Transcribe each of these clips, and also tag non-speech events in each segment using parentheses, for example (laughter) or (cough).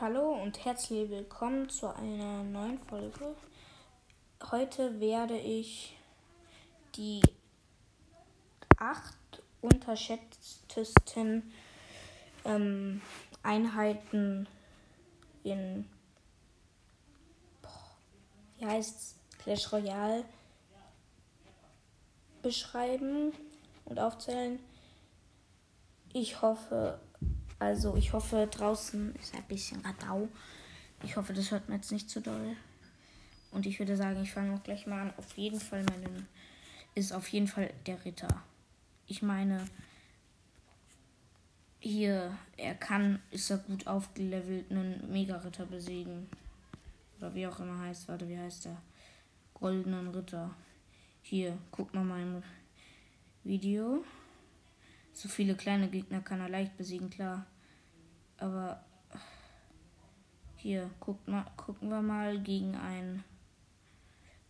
Hallo und herzlich willkommen zu einer neuen Folge. Heute werde ich die acht unterschätztesten ähm, Einheiten in wie heißt's Clash Royale beschreiben und aufzählen. Ich hoffe, also ich hoffe draußen ist ein bisschen Radau. Ich hoffe, das hört man jetzt nicht zu doll. Und ich würde sagen, ich fange auch gleich mal an. Auf jeden Fall meinen ist auf jeden Fall der Ritter. Ich meine, hier, er kann, ist er gut aufgelevelt, einen Mega-Ritter besiegen. Oder wie auch immer heißt, warte, wie heißt der? Goldenen Ritter. Hier, guck mal mein Video. So viele kleine Gegner kann er leicht besiegen, klar. Aber hier, guckt mal, gucken wir mal gegen einen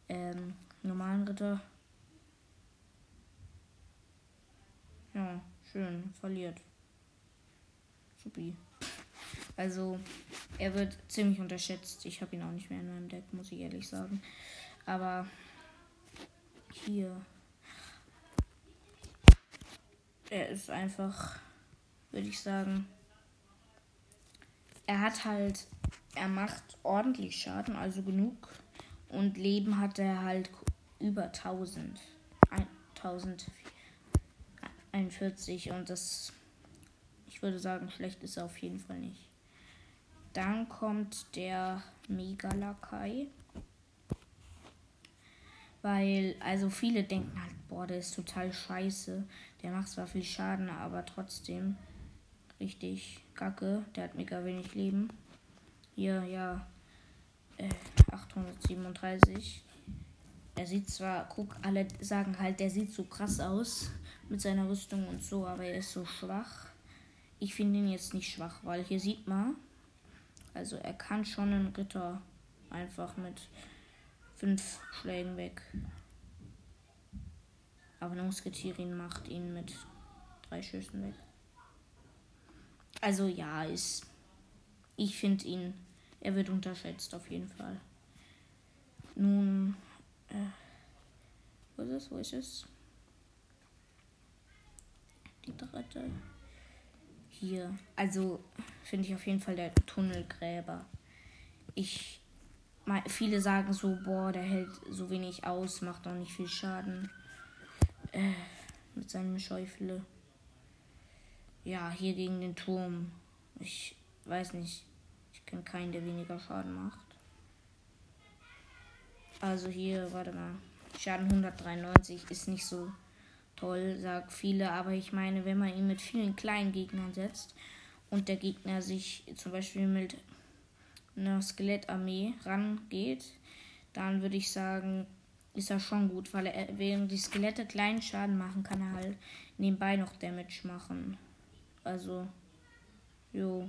ähm, normalen Ritter. Ja, schön, verliert. Supi. Also, er wird ziemlich unterschätzt. Ich habe ihn auch nicht mehr in meinem Deck, muss ich ehrlich sagen. Aber hier. Er ist einfach, würde ich sagen. Er hat halt, er macht ordentlich Schaden, also genug. Und Leben hat er halt über 1000. 1041 und das, ich würde sagen, schlecht ist er auf jeden Fall nicht. Dann kommt der Megalakai. Weil, also viele denken halt, boah, der ist total scheiße. Der macht zwar viel Schaden, aber trotzdem richtig kacke. Der hat mega wenig Leben. Hier, ja, äh, 837. Er sieht zwar, guck, alle sagen halt, der sieht so krass aus mit seiner Rüstung und so, aber er ist so schwach. Ich finde ihn jetzt nicht schwach, weil hier sieht man, also er kann schon einen Ritter einfach mit fünf Schlägen weg. Aber eine Musketierin macht ihn mit drei Schüssen weg. Also ja, ist. Ich finde ihn. Er wird unterschätzt auf jeden Fall. Nun. Äh, wo ist es? Wo ist es? Die dritte. Hier. Also finde ich auf jeden Fall der Tunnelgräber. Ich viele sagen so, boah, der hält so wenig aus, macht auch nicht viel Schaden. Äh, mit seinem Schäufele. Ja, hier gegen den Turm. Ich weiß nicht. Ich kenne keinen, der weniger Schaden macht. Also hier, warte mal. Schaden 193 ist nicht so toll, sagt viele. Aber ich meine, wenn man ihn mit vielen kleinen Gegnern setzt und der Gegner sich zum Beispiel mit einer Skelettarmee rangeht, dann würde ich sagen, ist er schon gut, weil er, während die Skelette kleinen Schaden machen, kann er halt nebenbei noch Damage machen. Also, jo.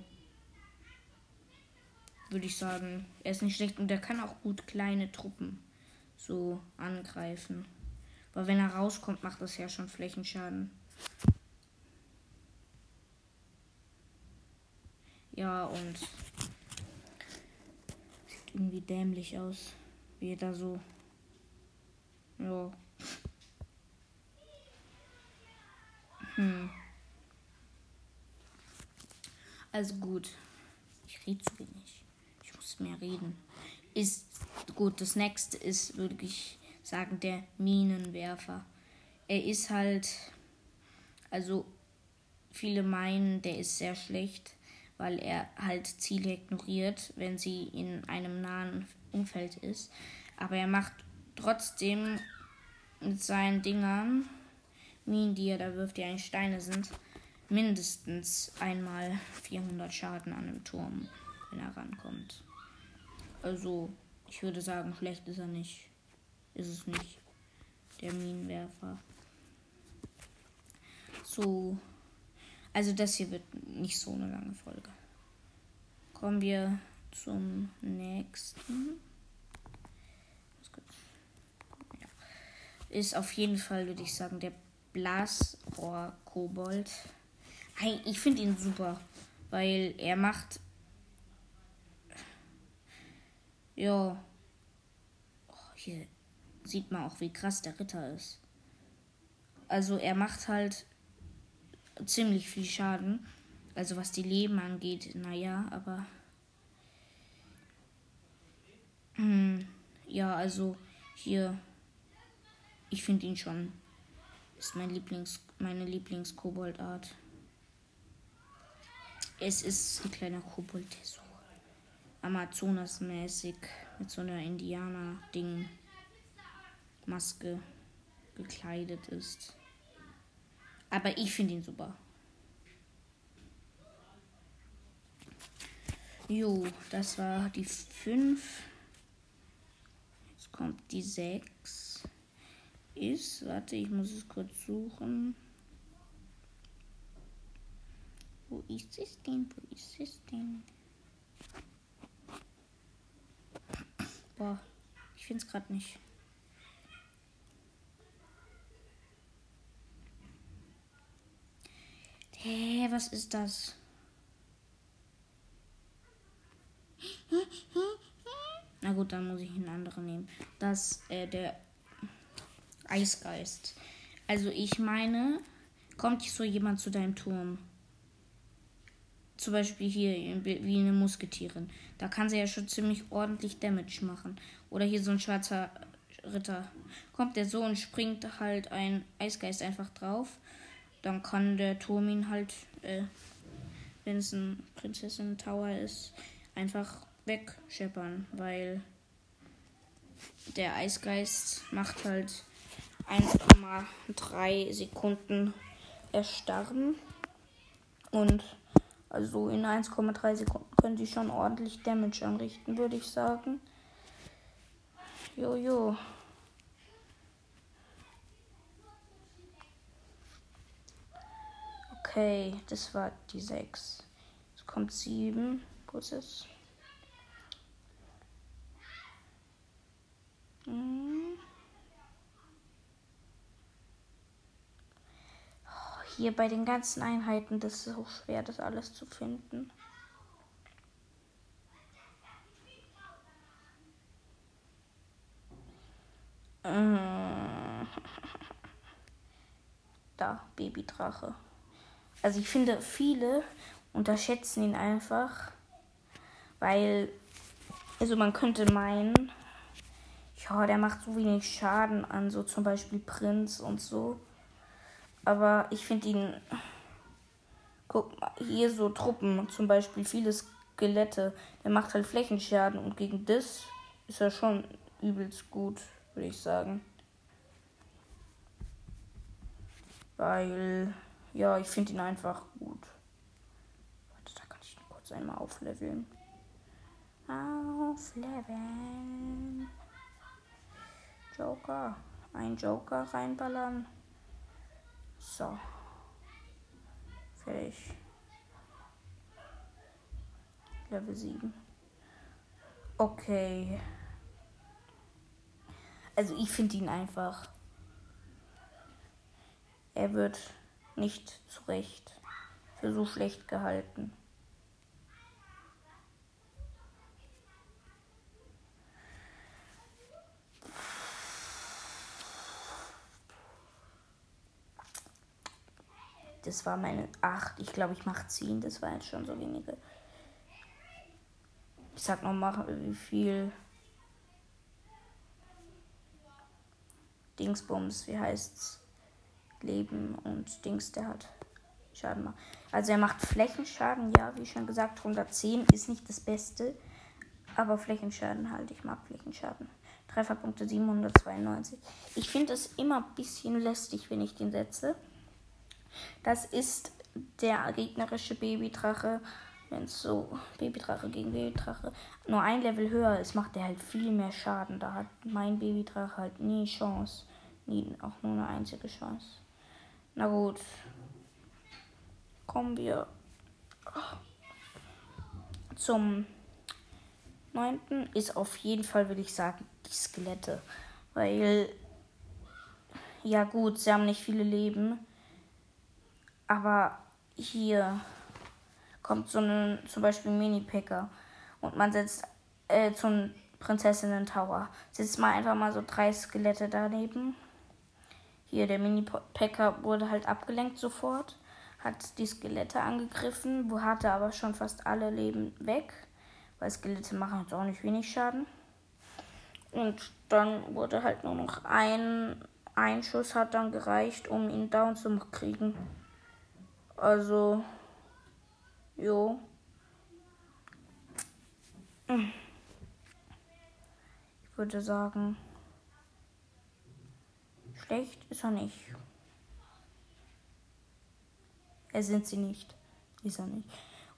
Würde ich sagen, er ist nicht schlecht und er kann auch gut kleine Truppen so angreifen. Weil wenn er rauskommt, macht das ja schon Flächenschaden. Ja, und irgendwie dämlich aus. Wie er da so. Ja. Hm. Also gut. Ich rede zu wenig. Ich muss mehr reden. Ist gut. Das nächste ist, würde ich sagen, der Minenwerfer. Er ist halt. Also, viele meinen, der ist sehr schlecht weil er halt Ziele ignoriert, wenn sie in einem nahen Umfeld ist. Aber er macht trotzdem mit seinen Dingern, Minen, die er da wirft, die eigentlich Steine sind, mindestens einmal 400 Schaden an dem Turm, wenn er rankommt. Also, ich würde sagen, schlecht ist er nicht. Ist es nicht. Der Minenwerfer. So, also das hier wird nicht so eine lange Folge. Kommen wir zum nächsten. Ist auf jeden Fall, würde ich sagen, der Blasrohr Kobold. Ich finde ihn super, weil er macht Ja. Oh, hier sieht man auch, wie krass der Ritter ist. Also er macht halt ziemlich viel Schaden. Also was die Leben angeht, naja, aber. Hm, ja, also hier. Ich finde ihn schon. Ist mein Lieblings, meine Lieblings-Kobold-Art. Es ist ein kleiner Kobold, der so Amazonas-mäßig mit so einer Indianer-Ding-Maske gekleidet ist. Aber ich finde ihn super. Jo, das war die 5. Jetzt kommt die 6. Ist, warte, ich muss es kurz suchen. Wo ist es denn? Wo ist es denn? Boah, ich finde es gerade nicht. Hä, was ist das? Na gut, dann muss ich einen anderen nehmen. Das, äh, der Eisgeist. Also ich meine, kommt so jemand zu deinem Turm zum Beispiel hier wie eine Musketierin. Da kann sie ja schon ziemlich ordentlich Damage machen. Oder hier so ein schwarzer Ritter. Kommt der so und springt halt ein Eisgeist einfach drauf. Dann kann der Turm ihn halt, äh, wenn es ein Prinzessin Tower ist, einfach wegscheppern. Weil der Eisgeist macht halt 1,3 Sekunden erstarren. Und also in 1,3 Sekunden können sie schon ordentlich Damage anrichten, würde ich sagen. Jojo. Okay, das war die 6. Jetzt kommt 7. Wo ist es? Hm. Hier bei den ganzen Einheiten, das ist so schwer, das alles zu finden. Äh. (laughs) Da, Babydrache. Also ich finde, viele unterschätzen ihn einfach, weil, also man könnte meinen, ja, der macht so wenig Schaden an, so zum Beispiel Prinz und so. Aber ich finde ihn. Guck mal, hier so Truppen, zum Beispiel viele Skelette. Der macht halt Flächenschaden und gegen das ist er schon übelst gut, würde ich sagen. Weil, ja, ich finde ihn einfach gut. Warte, da kann ich ihn kurz einmal aufleveln. Aufleveln. Joker. Ein Joker reinballern. So. Fertig. Level 7. Okay. Also ich finde ihn einfach. Er wird nicht zu Recht für so schlecht gehalten. Das war meine 8. Ich glaube, ich mache 10. Das war jetzt schon so wenige. Ich sag noch mal, wie viel Dingsbums, wie heißt's? Leben und Dings der hat. Schaden macht. Also er macht Flächenschaden, ja, wie schon gesagt, 110 ist nicht das Beste. Aber Flächenschaden halt, ich mag Flächenschaden. Trefferpunkte 792. Ich finde es immer ein bisschen lästig, wenn ich den setze. Das ist der gegnerische Babydrache. Wenn es so Babydrache gegen Babydrache nur ein Level höher ist, macht er halt viel mehr Schaden. Da hat mein Babydrache halt nie Chance. Nie, auch nur eine einzige Chance. Na gut. Kommen wir zum neunten. Ist auf jeden Fall, würde ich sagen, die Skelette. Weil, ja gut, sie haben nicht viele Leben. Aber hier kommt so ein zum Beispiel Mini-Packer und man setzt äh, zum Prinzessinnen Tower. Setzt mal einfach mal so drei Skelette daneben. Hier, der Mini-Packer wurde halt abgelenkt sofort. Hat die Skelette angegriffen, wo hatte aber schon fast alle Leben weg. Weil Skelette machen jetzt auch nicht wenig Schaden. Und dann wurde halt nur noch ein, ein Schuss hat dann gereicht, um ihn down zu kriegen. Also, jo. Ich würde sagen, schlecht ist er nicht. Er sind sie nicht. Ist er nicht.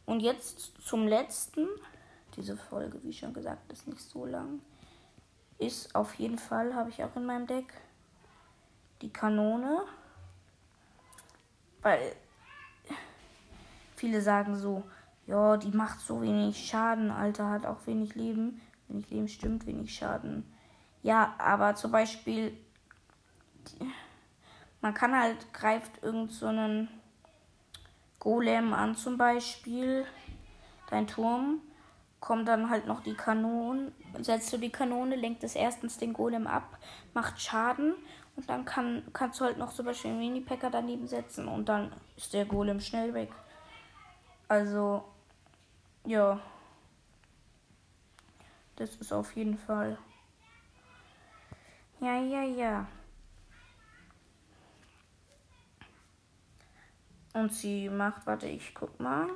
Und jetzt zum letzten. Diese Folge, wie schon gesagt, ist nicht so lang. Ist auf jeden Fall, habe ich auch in meinem Deck, die Kanone. Weil viele sagen so, ja, die macht so wenig Schaden, Alter, hat auch wenig Leben. Wenig Leben stimmt, wenig Schaden. Ja, aber zum Beispiel, man kann halt, greift irgend so einen Golem an zum Beispiel, dein Turm, kommt dann halt noch die Kanone, setzt du die Kanone, lenkt es erstens den Golem ab, macht Schaden und dann kann, kannst du halt noch zum Beispiel einen Mini-Packer daneben setzen und dann ist der Golem schnell weg. Also, ja. Das ist auf jeden Fall. Ja, ja, ja. Und sie macht, warte, ich guck mal.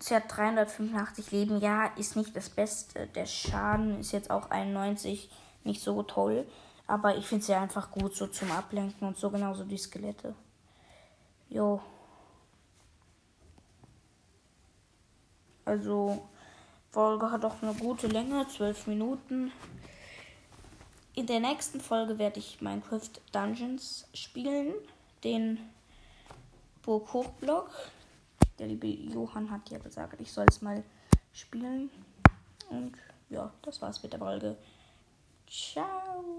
Sie hat 385 Leben. Ja, ist nicht das Beste. Der Schaden ist jetzt auch 91. Nicht so toll. Aber ich finde sie einfach gut so zum Ablenken und so genauso die Skelette. Jo. Also, Folge hat auch eine gute Länge, 12 Minuten. In der nächsten Folge werde ich Minecraft Dungeons spielen. Den Burg Hochblock. Der liebe Johann hat ja gesagt, ich soll es mal spielen. Und ja, das war's mit der Folge. Ciao.